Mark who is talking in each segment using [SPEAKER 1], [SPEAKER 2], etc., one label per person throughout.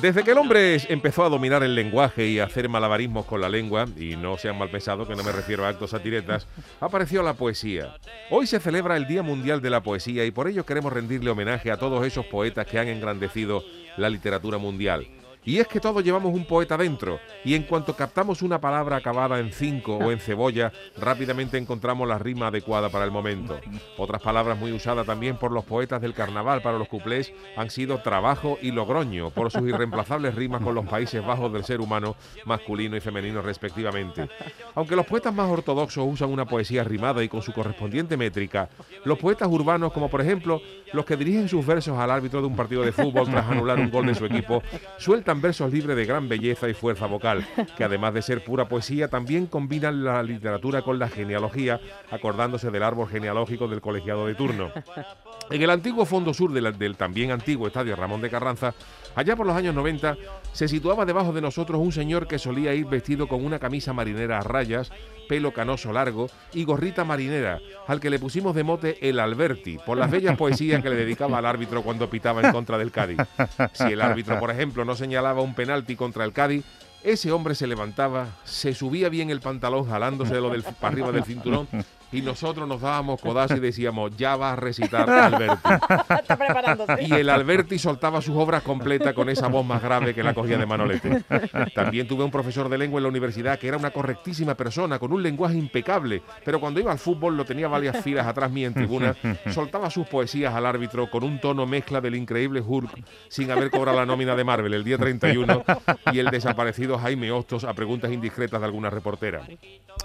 [SPEAKER 1] Desde que el hombre empezó a dominar el lenguaje y a hacer malabarismos con la lengua, y no sean mal pensados que no me refiero a actos satiretas, apareció la poesía. Hoy se celebra el Día Mundial de la Poesía y por ello queremos rendirle homenaje a todos esos poetas que han engrandecido la literatura mundial. Y es que todos llevamos un poeta dentro, y en cuanto captamos una palabra acabada en cinco o en cebolla, rápidamente encontramos la rima adecuada para el momento. Otras palabras muy usadas también por los poetas del carnaval para los cuplés han sido trabajo y logroño, por sus irreemplazables rimas con los Países Bajos del ser humano, masculino y femenino respectivamente. Aunque los poetas más ortodoxos usan una poesía rimada y con su correspondiente métrica, los poetas urbanos, como por ejemplo los que dirigen sus versos al árbitro de un partido de fútbol tras anular un gol de su equipo, sueltan versos libres de gran belleza y fuerza vocal, que además de ser pura poesía, también combinan la literatura con la genealogía, acordándose del árbol genealógico del colegiado de turno. En el antiguo fondo sur del, del también antiguo estadio Ramón de Carranza, allá por los años 90, se situaba debajo de nosotros un señor que solía ir vestido con una camisa marinera a rayas, pelo canoso largo y gorrita marinera, al que le pusimos de mote el Alberti, por las bellas poesías que le dedicaba al árbitro cuando pitaba en contra del Cádiz. Si el árbitro, por ejemplo, no señalaba un penalti contra el Cádiz, ese hombre se levantaba, se subía bien el pantalón jalándose de lo del, para arriba del cinturón y nosotros nos dábamos codazos y decíamos, ya va a recitar Alberti. Y el Alberti soltaba sus obras completas con esa voz más grave que la cogía de Manolete. También tuve un profesor de lengua en la universidad que era una correctísima persona, con un lenguaje impecable, pero cuando iba al fútbol lo tenía varias filas atrás mí en tribuna, soltaba sus poesías al árbitro con un tono mezcla del increíble Hulk sin haber cobrado la nómina de Marvel el día 31 y el desaparecido Jaime Hostos a preguntas indiscretas de alguna reportera.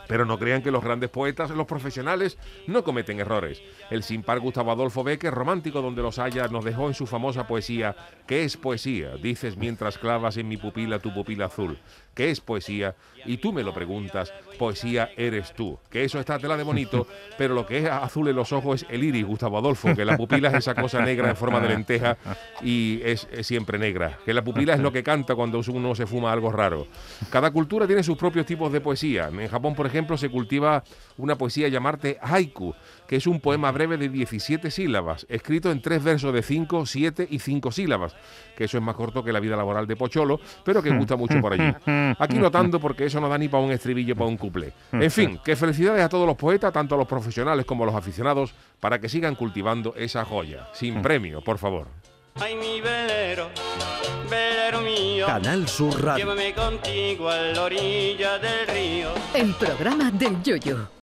[SPEAKER 1] Pero no crean que los grandes poetas, los profesionales, no cometen errores. El sin par Gustavo Adolfo Becker, romántico donde los haya, nos dejó en su famosa poesía ¿Qué es poesía? Dices mientras clavas en mi pupila tu pupila azul. ¿Qué es poesía? Y tú me lo preguntas, poesía eres tú. Que eso está tela de bonito, pero lo que es azul en los ojos es el iris, Gustavo Adolfo, que la pupila es esa cosa negra en forma de lenteja y es, es siempre negra. Que la pupila es lo que canta cuando uno se fuma algo raro. Cada cultura tiene sus propios tipos de poesía. En Japón, por ejemplo, se cultiva una poesía llamarte haiku, que es un poema breve de 17 sílabas, escrito en tres versos de 5, 7 y 5 sílabas, que eso es más corto que la vida laboral de Pocholo, pero que gusta mucho por allí. Aquí notando porque eso no da ni para un estribillo, para un cuplé. En fin, que felicidades a todos los poetas, tanto a los profesionales como a los aficionados, para que sigan cultivando esa joya. Sin premio, por favor.
[SPEAKER 2] Ay, mi velero, velero mío,
[SPEAKER 3] Canal Sur Radio.
[SPEAKER 2] llévame contigo a la orilla del río.
[SPEAKER 4] El programa del Yoyo.